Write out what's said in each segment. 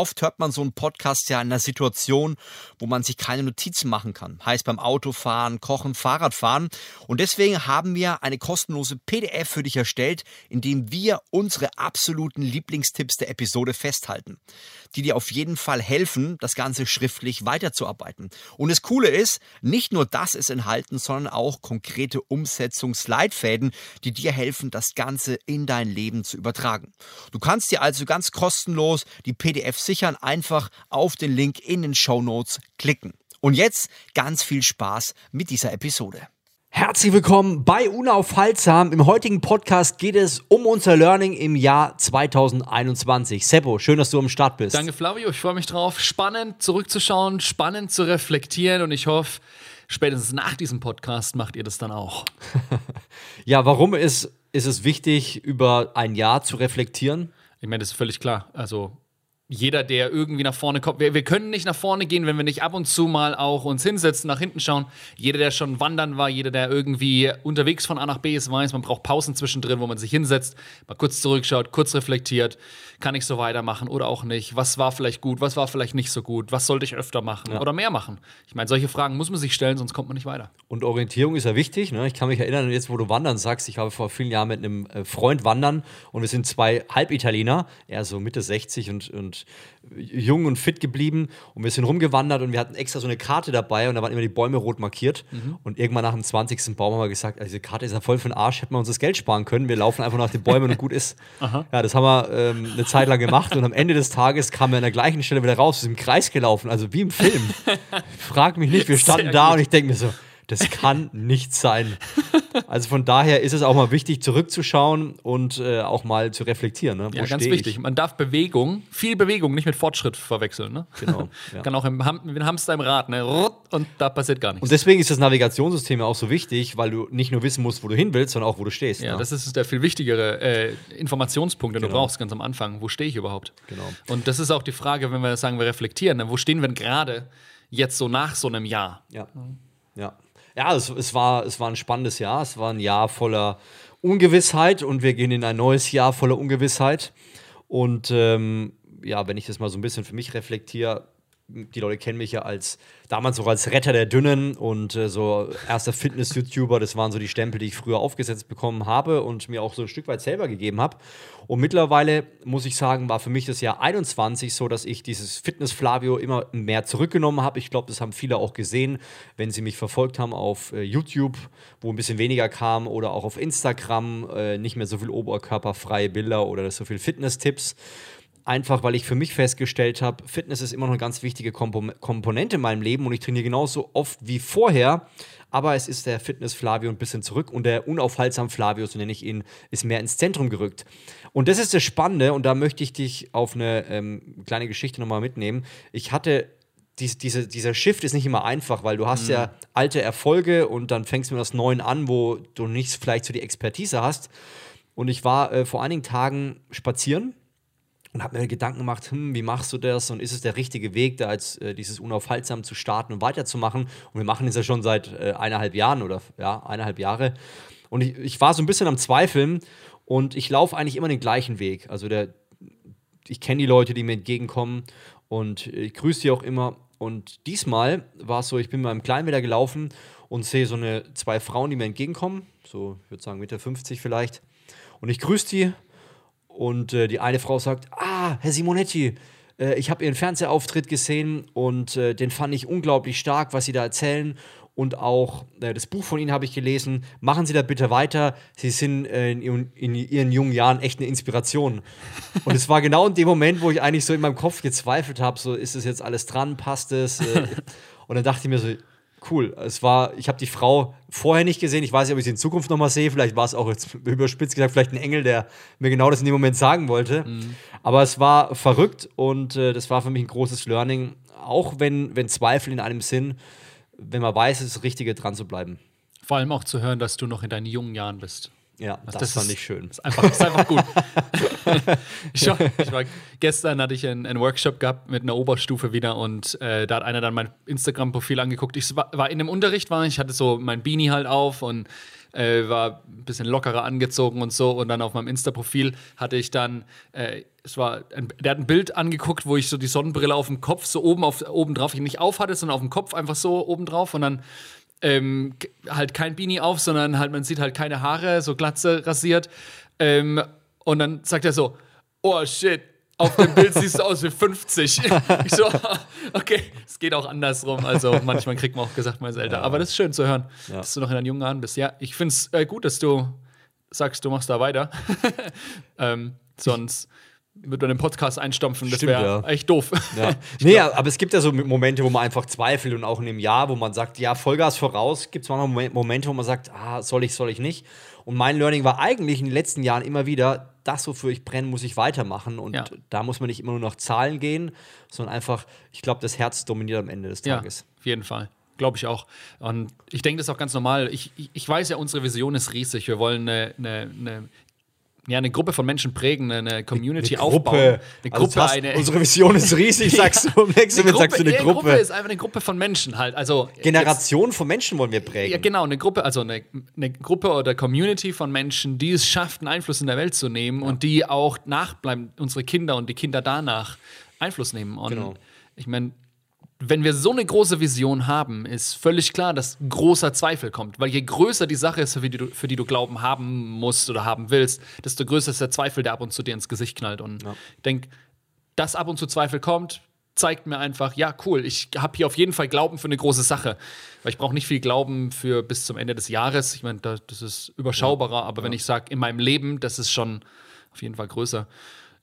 Oft hört man so einen Podcast ja in einer Situation, wo man sich keine Notizen machen kann. Heißt beim Autofahren, Kochen, Fahrradfahren. Und deswegen haben wir eine kostenlose PDF für dich erstellt, in dem wir unsere absoluten Lieblingstipps der Episode festhalten, die dir auf jeden Fall helfen, das Ganze schriftlich weiterzuarbeiten. Und das Coole ist, nicht nur das ist enthalten, sondern auch konkrete Umsetzungsleitfäden, die dir helfen, das Ganze in dein Leben zu übertragen. Du kannst dir also ganz kostenlos die PDF sichern, einfach auf den Link in den Show Notes klicken. Und jetzt ganz viel Spaß mit dieser Episode. Herzlich willkommen bei Unaufhaltsam. Im heutigen Podcast geht es um unser Learning im Jahr 2021. Seppo, schön, dass du am Start bist. Danke, Flavio. Ich freue mich drauf. Spannend zurückzuschauen, spannend zu reflektieren und ich hoffe, spätestens nach diesem Podcast macht ihr das dann auch. ja, warum ist, ist es wichtig, über ein Jahr zu reflektieren? Ich meine, das ist völlig klar. Also jeder, der irgendwie nach vorne kommt. Wir, wir, können nicht nach vorne gehen, wenn wir nicht ab und zu mal auch uns hinsetzen, nach hinten schauen. Jeder, der schon wandern war, jeder, der irgendwie unterwegs von A nach B ist, weiß, man braucht Pausen zwischendrin, wo man sich hinsetzt, mal kurz zurückschaut, kurz reflektiert. Kann ich so weitermachen oder auch nicht? Was war vielleicht gut? Was war vielleicht nicht so gut? Was sollte ich öfter machen ja. oder mehr machen? Ich meine, solche Fragen muss man sich stellen, sonst kommt man nicht weiter. Und Orientierung ist ja wichtig. Ne? Ich kann mich erinnern, jetzt wo du wandern sagst, ich habe vor vielen Jahren mit einem äh, Freund wandern und wir sind zwei Halbitaliener, er so Mitte 60 und, und jung und fit geblieben und wir sind rumgewandert und wir hatten extra so eine Karte dabei und da waren immer die Bäume rot markiert. Mhm. Und irgendwann nach dem 20. Baum haben wir gesagt, also diese Karte ist ja voll für den Arsch, hätten wir uns das Geld sparen können. Wir laufen einfach nach den Bäumen und gut ist. Aha. Ja, das haben wir ähm, eine Zeit lang gemacht und am Ende des Tages kamen wir an der gleichen Stelle wieder raus, sind im Kreis gelaufen, also wie im Film. Frag mich nicht, wir standen Sehr da gut. und ich denke mir so, das kann nicht sein. Also von daher ist es auch mal wichtig, zurückzuschauen und äh, auch mal zu reflektieren. Ne? ja, ganz wichtig. Ich? Man darf Bewegung, viel Bewegung, nicht mit Fortschritt verwechseln. Ne? Genau. Ja. Kann auch im Ham Hamster im Rad, ne? und da passiert gar nichts. Und deswegen ist das Navigationssystem ja auch so wichtig, weil du nicht nur wissen musst, wo du hin willst, sondern auch, wo du stehst. Ja, ne? das ist der viel wichtigere äh, Informationspunkt, den genau. du brauchst ganz am Anfang. Wo stehe ich überhaupt? Genau. Und das ist auch die Frage, wenn wir sagen, wir reflektieren, ne? wo stehen wir denn gerade jetzt so nach so einem Jahr? Ja. Ja ja, es, es, war, es war ein spannendes Jahr. Es war ein Jahr voller Ungewissheit und wir gehen in ein neues Jahr voller Ungewissheit. Und ähm, ja, wenn ich das mal so ein bisschen für mich reflektiere, die Leute kennen mich ja als damals auch als Retter der Dünnen und äh, so erster Fitness-YouTuber. Das waren so die Stempel, die ich früher aufgesetzt bekommen habe und mir auch so ein Stück weit selber gegeben habe. Und mittlerweile muss ich sagen, war für mich das Jahr 21 so, dass ich dieses Fitness-Flavio immer mehr zurückgenommen habe. Ich glaube, das haben viele auch gesehen, wenn sie mich verfolgt haben auf äh, YouTube, wo ein bisschen weniger kam oder auch auf Instagram, äh, nicht mehr so viel oberkörperfreie Bilder oder so viel Fitness-Tipps einfach weil ich für mich festgestellt habe, Fitness ist immer noch eine ganz wichtige Komponente in meinem Leben und ich trainiere genauso oft wie vorher. Aber es ist der Fitness Flavio ein bisschen zurück und der unaufhaltsam Flavio, so nenne ich ihn, ist mehr ins Zentrum gerückt. Und das ist das Spannende und da möchte ich dich auf eine ähm, kleine Geschichte nochmal mitnehmen. Ich hatte dies, diese, dieser Shift ist nicht immer einfach, weil du hast mhm. ja alte Erfolge und dann fängst du mit das Neuen an, wo du nicht vielleicht so die Expertise hast. Und ich war äh, vor einigen Tagen spazieren und habe mir Gedanken gemacht, hm, wie machst du das und ist es der richtige Weg, da jetzt äh, dieses unaufhaltsam zu starten und weiterzumachen? Und wir machen es ja schon seit äh, eineinhalb Jahren oder ja, eineinhalb Jahre. Und ich, ich war so ein bisschen am Zweifeln und ich laufe eigentlich immer den gleichen Weg. Also der, ich kenne die Leute, die mir entgegenkommen und ich grüße die auch immer. Und diesmal war es so, ich bin mit meinem Kleinen wieder gelaufen und sehe so eine zwei Frauen, die mir entgegenkommen, so ich würde sagen Mitte 50 vielleicht. Und ich grüße die und äh, die eine Frau sagt: Ah, Herr Simonetti, äh, ich habe Ihren Fernsehauftritt gesehen und äh, den fand ich unglaublich stark, was Sie da erzählen. Und auch äh, das Buch von Ihnen habe ich gelesen. Machen Sie da bitte weiter. Sie sind äh, in, in, Ihren jungen Jahren echt eine Inspiration. Und es war genau in dem Moment, wo ich eigentlich so in meinem Kopf gezweifelt habe: so, ist das jetzt alles dran? Passt es? Äh, und dann dachte ich mir so, cool. Es war, ich habe die Frau vorher nicht gesehen. Ich weiß nicht, ob ich sie in Zukunft nochmal sehe. Vielleicht war es auch jetzt überspitzt gesagt, vielleicht ein Engel, der mir genau das in dem Moment sagen wollte. Mhm. Aber es war verrückt und äh, das war für mich ein großes Learning. Auch wenn, wenn Zweifel in einem Sinn, wenn man weiß, es ist das Richtige, dran zu bleiben. Vor allem auch zu hören, dass du noch in deinen jungen Jahren bist. Ja, das, das fand ist- ich schön. Ist einfach, ist einfach gut. ich, war, ich war, gestern hatte ich einen, einen Workshop gehabt mit einer Oberstufe wieder und äh, da hat einer dann mein Instagram-Profil angeguckt. Ich war, war in dem Unterricht, war ich hatte so mein Beanie halt auf und äh, war ein bisschen lockerer angezogen und so. Und dann auf meinem Insta-Profil hatte ich dann, äh, es war, ein, der hat ein Bild angeguckt, wo ich so die Sonnenbrille auf dem Kopf so oben, auf, oben drauf, ich nicht auf hatte, sondern auf dem Kopf einfach so oben drauf und dann ähm, halt kein Beanie auf, sondern halt, man sieht halt keine Haare, so glatze rasiert. Ähm, und dann sagt er so, oh shit, auf dem Bild siehst du aus wie 50. ich so, okay, es geht auch andersrum. Also manchmal kriegt man auch gesagt, man ist älter. Aber das ist schön zu hören, dass du noch in deinen jungen Jahren bist. Ja, ich finde es äh, gut, dass du sagst, du machst da weiter. ähm, sonst würde man den Podcast einstampfen. Das wäre ja. echt doof. Ja. Nee, aber es gibt ja so Momente, wo man einfach zweifelt und auch in dem Jahr, wo man sagt, ja, Vollgas voraus, gibt es manchmal Momen- Momente, wo man sagt, ah, soll ich, soll ich nicht. Und mein Learning war eigentlich in den letzten Jahren immer wieder, das, wofür ich brenne, muss ich weitermachen. Und Ja. da muss man nicht immer nur nach Zahlen gehen, sondern einfach, ich glaube, das Herz dominiert am Ende des Ja, Tages. auf jeden Fall. Glaube ich auch. Und ich denke, das ist auch ganz normal. Ich, ich, ich weiß ja, unsere Vision ist riesig. Wir wollen eine, eine, eine, ja, eine Gruppe von Menschen prägen, eine Community aufbauen. Eine Also Gruppe, eine. Unsere Vision ist riesig, sagst du. Im nächsten Moment sagst du eine ja, Gruppe. ist einfach eine Gruppe von Menschen halt. Also Generation von Menschen wollen wir prägen. ja, genau, eine Gruppe, also eine, eine Gruppe oder Community von Menschen, die es schafft, einen Einfluss in der Welt zu nehmen und die auch nachbleiben, unsere Kinder und die Kinder danach Einfluss nehmen. Und Genau. ich meine, wenn wir so eine große Vision haben, ist völlig klar, dass großer Zweifel kommt. Weil je größer die Sache ist, für die du, für die du Glauben haben musst oder haben willst, desto größer ist der Zweifel, der ab und zu dir ins Gesicht knallt. Und ich denke, dass ab und zu Zweifel kommt, zeigt mir einfach, ja, cool, ich habe hier auf jeden Fall Glauben für eine große Sache. Weil ich brauche nicht viel Glauben für bis zum Ende des Jahres. Ich meine, da, das ist überschaubarer, aber wenn ich sage, in meinem Leben, das ist schon auf jeden Fall größer.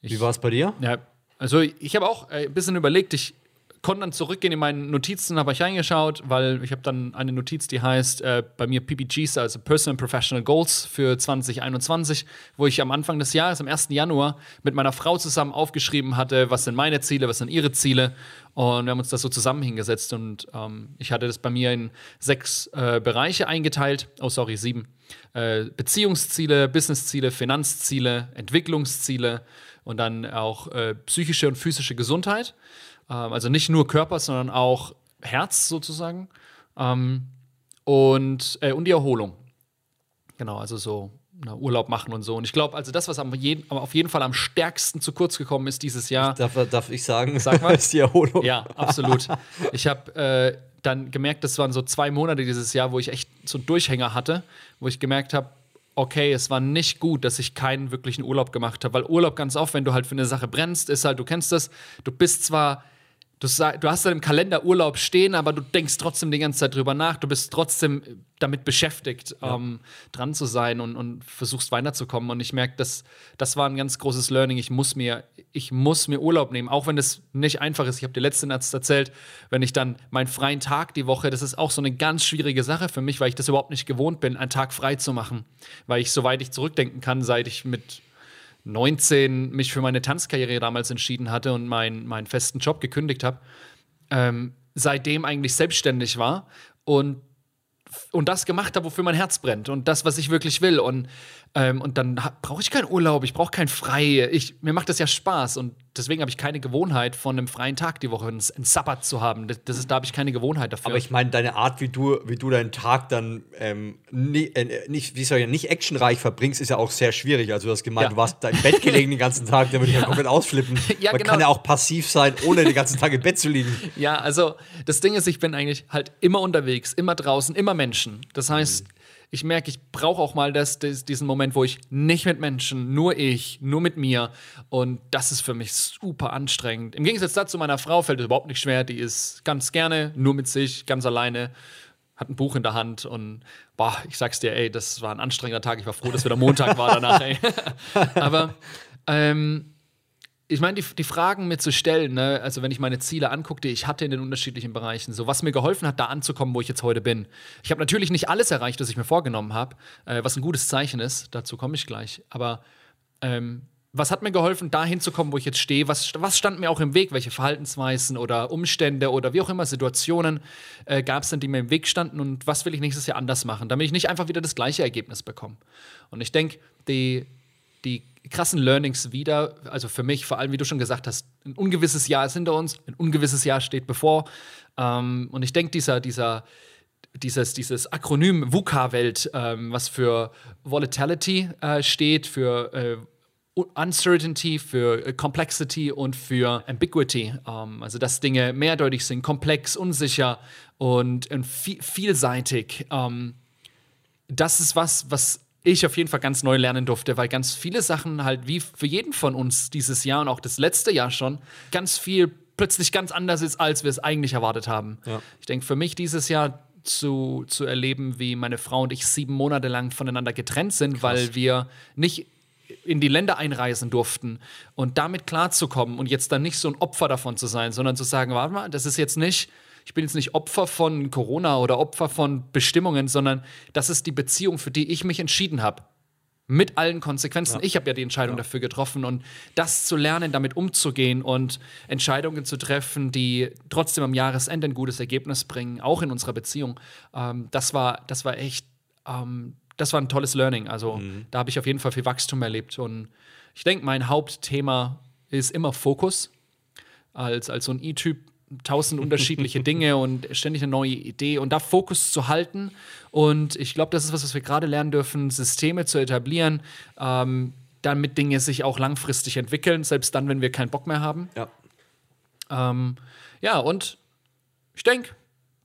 Ich, Wie war es bei dir? ja, also ich habe auch äh, ein bisschen überlegt, ich konnte dann zurückgehen in meine Notizen, habe ich reingeschaut, weil ich habe dann eine Notiz, die heißt äh, bei mir PPGs, also Personal Professional Goals für 2021, wo ich am Anfang des Jahres, am 1. Januar, mit meiner Frau zusammen aufgeschrieben hatte, was sind meine Ziele, was sind ihre Ziele. Und wir haben uns das so zusammen hingesetzt und ähm, ich hatte das bei mir in sechs äh, Bereiche eingeteilt. Oh, sorry, sieben. Äh, Beziehungsziele, Businessziele, Finanzziele, Entwicklungsziele und dann auch äh, psychische und physische Gesundheit. Ähm, also nicht nur Körper, sondern auch Herz sozusagen. Ähm, und, äh, und die Erholung. Genau, also so na, Urlaub machen und so. Und ich glaube, also das, was am jeden, auf jeden Fall am stärksten zu kurz gekommen ist dieses Jahr. Darf, darf ich sagen, Sag mal. ist die Erholung. Ja, absolut. Ich habe äh, dann gemerkt, das waren so zwei Monate dieses Jahr, wo ich echt so Durchhänger hatte, wo ich gemerkt habe, okay, es war nicht gut, dass ich keinen wirklichen Urlaub gemacht habe, weil Urlaub ganz oft, wenn du halt für eine Sache brennst, ist halt, du kennst das, du bist zwar Du, du hast dann im Kalender Urlaub stehen, aber du denkst trotzdem die ganze Zeit drüber nach. Du bist trotzdem damit beschäftigt, ähm, dran zu sein und, und versuchst weiterzukommen. Und ich merke, das, das war ein ganz großes Learning. Ich muss mir, ich muss mir Urlaub nehmen, auch wenn es nicht einfach ist. Ich habe dir letzten Arzt erzählt, wenn ich dann meinen freien Tag die Woche, das ist auch so eine ganz schwierige Sache für mich, weil ich das überhaupt nicht gewohnt bin, einen Tag frei zu machen. Weil ich, soweit ich zurückdenken kann, seit ich mit 19 mich für meine Tanzkarriere damals entschieden hatte und mein, meinen festen Job gekündigt habe, ähm, seitdem eigentlich selbstständig war und, und das gemacht habe, wofür mein Herz brennt und das, was ich wirklich will. Und, ähm, und dann brauche ich keinen Urlaub, ich brauche kein Frei. Ich, mir macht das ja Spaß und deswegen habe ich keine Gewohnheit, von einem freien Tag die Woche einen, einen Sabbat zu haben. Das, das ist, da habe ich keine Gewohnheit dafür. Aber ich meine, deine Art, wie du, wie du deinen Tag dann ähm, nie, äh, nicht, wie soll ich, nicht actionreich verbringst, ist ja auch sehr schwierig. Also du hast gemeint, Ja. du warst da im Bett gelegen den ganzen Tag, damit ja. komplett ausflippen. Ja, Man genau. kann ja auch passiv sein, ohne den ganzen Tag im Bett zu liegen. Ja, also das Ding ist, ich bin eigentlich halt immer unterwegs, immer draußen, immer Menschen. Das heißt, ich merke, ich brauche auch mal das, das, diesen Moment, wo ich nicht mit Menschen, nur ich, nur mit mir. Und das ist für mich super anstrengend. Im Gegensatz dazu, meiner Frau fällt es überhaupt nicht schwer. Die ist ganz gerne, nur mit sich, ganz alleine. Hat ein Buch in der Hand und boah, ich sag's dir, ey, das war ein anstrengender Tag. Ich war froh, dass wieder Montag war danach, ey. Aber ähm, ich meine, die, die Fragen mir zu stellen, ne? also wenn ich meine Ziele angucke, die ich hatte in den unterschiedlichen Bereichen, so was mir geholfen hat, da anzukommen, wo ich jetzt heute bin. Ich habe natürlich nicht alles erreicht, was ich mir vorgenommen habe, äh, was ein gutes Zeichen ist, dazu komme ich gleich. Aber ähm, was hat mir geholfen, dahin zu kommen, wo ich jetzt stehe? Was, was stand mir auch im Weg? Welche Verhaltensweisen oder Umstände oder wie auch immer Situationen äh, gab es denn, die mir im Weg standen? Und was will ich nächstes Jahr anders machen, damit ich nicht einfach wieder das gleiche Ergebnis bekomme? Und ich denke, die, die krassen Learnings wieder, also für mich, vor allem, wie du schon gesagt hast, ein ungewisses Jahr ist hinter uns, ein ungewisses Jahr steht bevor. Ähm, und ich denke, dieser, dieser, dieses, dieses Akronym VUCA-Welt, ähm, was für Volatility äh, steht, für äh, Uncertainty, für äh, Complexity und für Ambiguity. Ähm, also, dass Dinge mehrdeutig sind, komplex, unsicher und, und vielseitig. Ähm, das ist was, was ich auf jeden Fall ganz neu lernen durfte, weil ganz viele Sachen halt wie für jeden von uns dieses Jahr und auch das letzte Jahr schon ganz viel plötzlich ganz anders ist, als wir es eigentlich erwartet haben. Ja. Ich denke, für mich dieses Jahr zu, zu erleben, wie meine Frau und ich sieben Monate lang voneinander getrennt sind, Krass. weil wir nicht in die Länder einreisen durften und damit klarzukommen und jetzt dann nicht so ein Opfer davon zu sein, sondern zu sagen, warte mal, das ist jetzt nicht, ich bin jetzt nicht Opfer von Corona oder Opfer von Bestimmungen, sondern das ist die Beziehung, für die ich mich entschieden habe. Mit allen Konsequenzen. Ja. Ich habe ja die Entscheidung ja. dafür getroffen und das zu lernen, damit umzugehen und Entscheidungen zu treffen, die trotzdem am Jahresende ein gutes Ergebnis bringen, auch in unserer Beziehung, ähm, das, war, das war echt ähm, das war ein tolles Learning. Also mhm. da habe ich auf jeden Fall viel Wachstum erlebt. Und ich denke, mein Hauptthema ist immer Fokus. Als, als so ein E-Typ tausend unterschiedliche Dinge und ständig eine neue Idee und da Fokus zu halten. Und ich glaube, das ist was, was wir gerade lernen dürfen, Systeme zu etablieren, ähm, damit Dinge sich auch langfristig entwickeln, selbst dann, wenn wir keinen Bock mehr haben. Ja. Ähm, ja, und ich denke,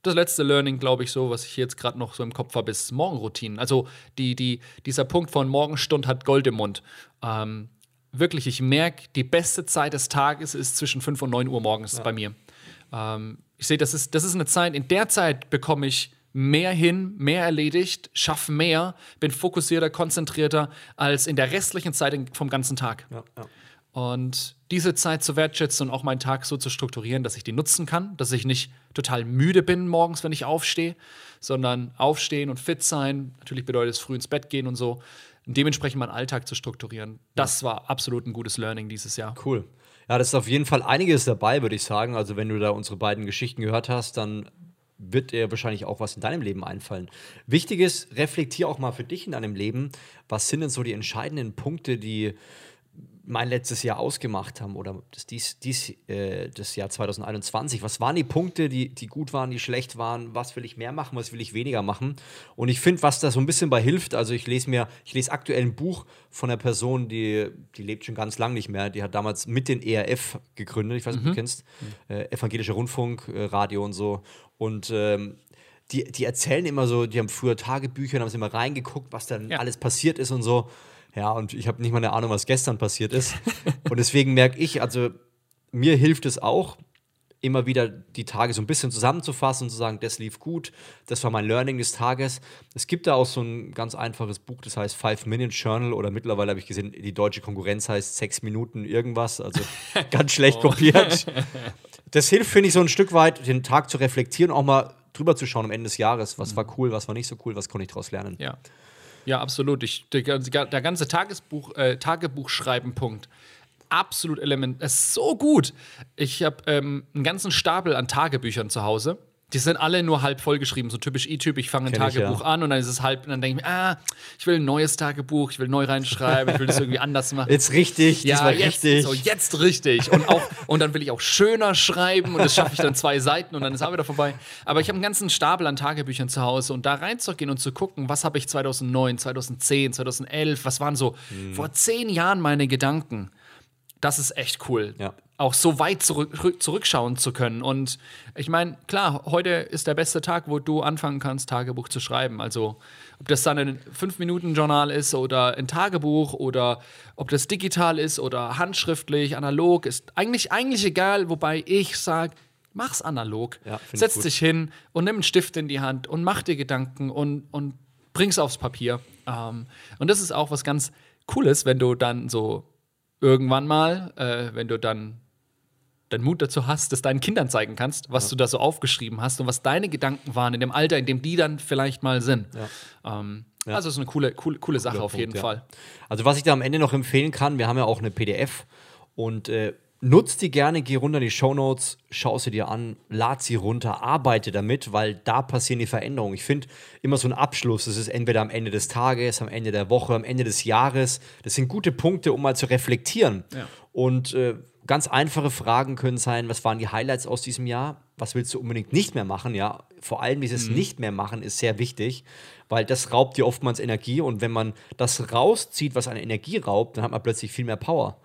das letzte Learning, glaube ich, so, was ich jetzt gerade noch so im Kopf habe, ist Morgenroutinen. Also die, die, dieser Punkt von Morgenstund hat Gold im Mund. Ähm, wirklich, ich merke, die beste Zeit des Tages ist zwischen 5 und 9 Uhr morgens ja. bei mir. Ähm, ich sehe, das ist, das ist eine Zeit, in der Zeit bekomme ich mehr hin, mehr erledigt, schaffe mehr, bin fokussierter, konzentrierter als in der restlichen Zeit vom ganzen Tag. Ja, ja. Und diese Zeit zu wertschätzen und auch meinen Tag so zu strukturieren, dass ich die nutzen kann, dass ich nicht total müde bin morgens, wenn ich aufstehe, sondern aufstehen und fit sein. Natürlich bedeutet es früh ins Bett gehen und so. Und dementsprechend meinen Alltag zu strukturieren. Das war absolut ein gutes Learning dieses Jahr. Cool. Ja, das ist auf jeden Fall einiges dabei, würde ich sagen. Also, wenn du da unsere beiden Geschichten gehört hast, dann wird dir wahrscheinlich auch was in deinem Leben einfallen. Wichtig ist, reflektier auch mal für dich in deinem Leben, was sind denn so die entscheidenden Punkte, die mein letztes Jahr ausgemacht haben oder das, dies, dies, äh, das Jahr 2021. Was waren die Punkte, die, die gut waren, die schlecht waren? Was will ich mehr machen, was will ich weniger machen? Und ich finde, was da so ein bisschen bei hilft, also ich lese mir, ich lese aktuell ein Buch von einer Person, die, die lebt schon ganz lang nicht mehr. Die hat damals mit den ERF gegründet, ich weiß nicht, mhm. ob du mhm. kennst, äh, Evangelischer Rundfunk, äh, Radio und so. Und ähm, die, die erzählen immer so, die haben früher Tagebücher, haben sie immer reingeguckt, was dann ja. alles passiert ist und so. Ja, und ich habe nicht mal eine Ahnung, was gestern passiert ist. und deswegen merke ich, also mir hilft es auch, immer wieder die Tage so ein bisschen zusammenzufassen und zu sagen, das lief gut, das war mein Learning des Tages. Es gibt da auch so ein ganz einfaches Buch, das heißt Five Minute Journal oder mittlerweile habe ich gesehen, die deutsche Konkurrenz heißt sechs Minuten irgendwas, also ganz schlecht oh. kopiert. Das hilft, finde ich, so ein Stück weit, den Tag zu reflektieren, auch mal drüber zu schauen am Ende des Jahres, was mhm. war cool, was war nicht so cool, was konnte ich daraus lernen. Ja. Ja, absolut. Ich, der, der ganze Tagesbuch, äh, Tagebuchschreiben-Punkt. Absolut element. Es ist so gut. Ich habe ähm, einen ganzen Stapel an Tagebüchern zu Hause die sind alle nur halb vollgeschrieben, so typisch E-Typ. Ich fange ein Kenn Tagebuch ich, ja. an und dann ist es halb, und dann denke ich mir, ah, ich will ein neues Tagebuch, ich will neu reinschreiben, ich will das irgendwie anders machen. Jetzt richtig, ja, jetzt, richtig. So, jetzt richtig. Und, auch, und dann will ich auch schöner schreiben und das schaffe ich dann zwei Seiten und dann ist auch wieder vorbei. Aber ich habe einen ganzen Stapel an Tagebüchern zu Hause und da reinzugehen und zu gucken, was habe ich 2009, 2010, 2011, was waren so hm. vor zehn Jahren meine Gedanken. Das ist echt cool. Ja auch so weit zurück, zurückschauen zu können. Und ich meine, klar, heute ist der beste Tag, wo du anfangen kannst, Tagebuch zu schreiben. Also ob das dann ein 5-Minuten-Journal ist oder ein Tagebuch oder ob das digital ist oder handschriftlich, analog, ist eigentlich, eigentlich egal, wobei ich sage, mach's analog. Ja, Setz dich hin und nimm einen Stift in die Hand und mach dir Gedanken und, und bring's aufs Papier. Ähm, und das ist auch was ganz Cooles, wenn du dann so irgendwann mal, äh, wenn du dann deinen Mut dazu hast, das deinen Kindern zeigen kannst, was ja. du da so aufgeschrieben hast und was deine Gedanken waren in dem Alter, in dem die dann vielleicht mal sind. Ja. Ähm, Ja. Also ist eine coole, coole, coole Sache Cooler auf Punkt, jeden ja. Fall. Also was ich da am Ende noch empfehlen kann, wir haben ja auch eine PDF und äh, nutz die gerne, geh runter in die Show Notes, schau sie dir an, lad sie runter, arbeite damit, weil da passieren die Veränderungen. Ich finde immer so ein Abschluss, das ist entweder am Ende des Tages, am Ende der Woche, am Ende des Jahres. Das sind gute Punkte, um mal zu reflektieren. Ja. Und äh, ganz einfache Fragen können sein, was waren die Highlights aus diesem Jahr? Was willst du unbedingt nicht mehr machen? Ja, vor allem dieses mhm. Nicht mehr machen ist sehr wichtig, weil das raubt dir oftmals Energie und wenn man das rauszieht, was an Energie raubt, dann hat man plötzlich viel mehr Power.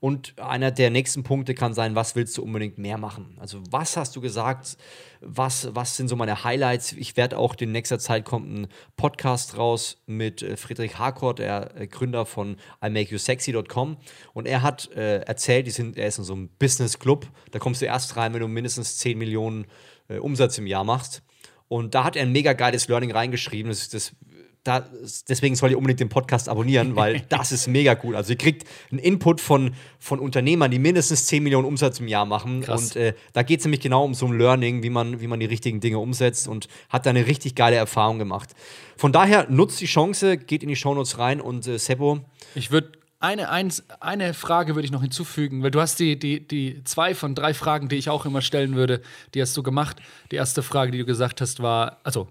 Und einer der nächsten Punkte kann sein, was willst du unbedingt mehr machen? Also was hast du gesagt? Was, was sind so meine Highlights? Ich werde auch in nächster Zeit kommt ein Podcast raus mit äh, Friedrich Harcourt, der äh, Gründer von imakeyousexy.com. Und er hat äh, erzählt, die sind, er ist in so einem Business Club. Da kommst du erst rein, wenn du mindestens 10 Millionen äh, Umsatz im Jahr machst. Und da hat er ein mega geiles Learning reingeschrieben. Das, das da, deswegen sollt ihr unbedingt den Podcast abonnieren, weil das ist mega cool. Also ihr kriegt einen Input von, von Unternehmern, die mindestens 10 Millionen Umsatz im Jahr machen. Krass. Und äh, da geht es nämlich genau um so ein Learning, wie man, wie man die richtigen Dinge umsetzt und hat da eine richtig geile Erfahrung gemacht. Von daher nutzt die Chance, geht in die Shownotes rein und äh, Sebo. Ich würde eine, eins, eine Frage würde ich noch hinzufügen, weil du hast die, die, die zwei von drei Fragen, die ich auch immer stellen würde, die hast du gemacht. Die erste Frage, die du gesagt hast, war, also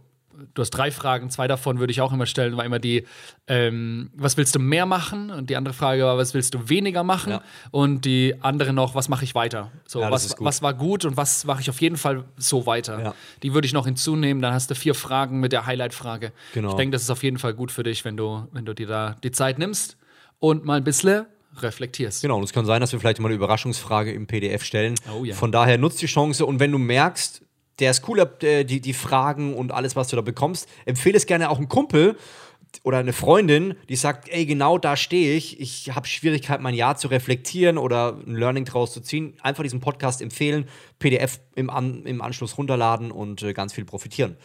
du hast drei Fragen, zwei davon würde ich auch immer stellen, war immer die, ähm, was willst du mehr machen? Und die andere Frage war, was willst du weniger machen? Ja. Und die andere noch, was mache ich weiter? So, ja, was, was war gut und was mache ich auf jeden Fall so weiter? Ja. Die würde ich noch hinzunehmen, dann hast du vier Fragen mit der Highlight-Frage. Genau. Ich denke, das ist auf jeden Fall gut für dich, wenn du, wenn du dir da die Zeit nimmst und mal ein bisschen reflektierst. Genau, und es kann sein, dass wir vielleicht mal eine Überraschungsfrage im PDF stellen. Oh, ja. Von daher nutzt die Chance und wenn du merkst, der ist cool, äh, die, die Fragen und alles, was du da bekommst. Empfehle es gerne auch einem Kumpel oder eine Freundin, die sagt, ey, genau da stehe ich. Ich habe Schwierigkeiten, mein Jahr zu reflektieren oder ein Learning draus zu ziehen. Einfach diesen Podcast empfehlen, PDF im, An im Anschluss runterladen und äh, ganz viel profitieren.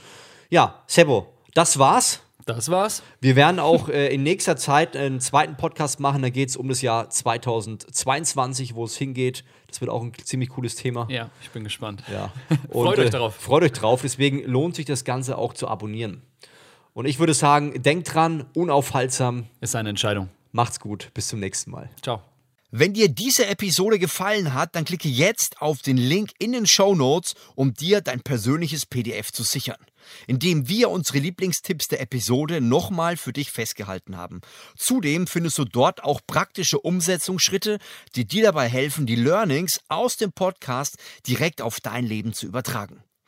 Ja, Sebo, das war's. Das war's. Wir werden auch äh, in nächster Zeit einen zweiten Podcast machen. Da geht es um das Jahr 2022, wo es hingeht. Das wird auch ein ziemlich cooles Thema. Ja, ich bin gespannt. Ja. Und, freut euch äh, darauf. freut euch drauf. Deswegen lohnt sich das Ganze auch zu abonnieren. Und ich würde sagen, denkt dran, unaufhaltsam. Ist eine Entscheidung. Macht's gut. Bis zum nächsten Mal. Ciao. Wenn dir diese Episode gefallen hat, dann klicke jetzt auf den Link in den Show Notes, um dir dein persönliches PDF zu sichern, indem wir unsere Lieblingstipps der Episode nochmal für dich festgehalten haben. Zudem findest du dort auch praktische Umsetzungsschritte, die dir dabei helfen, die Learnings aus dem Podcast direkt auf dein Leben zu übertragen.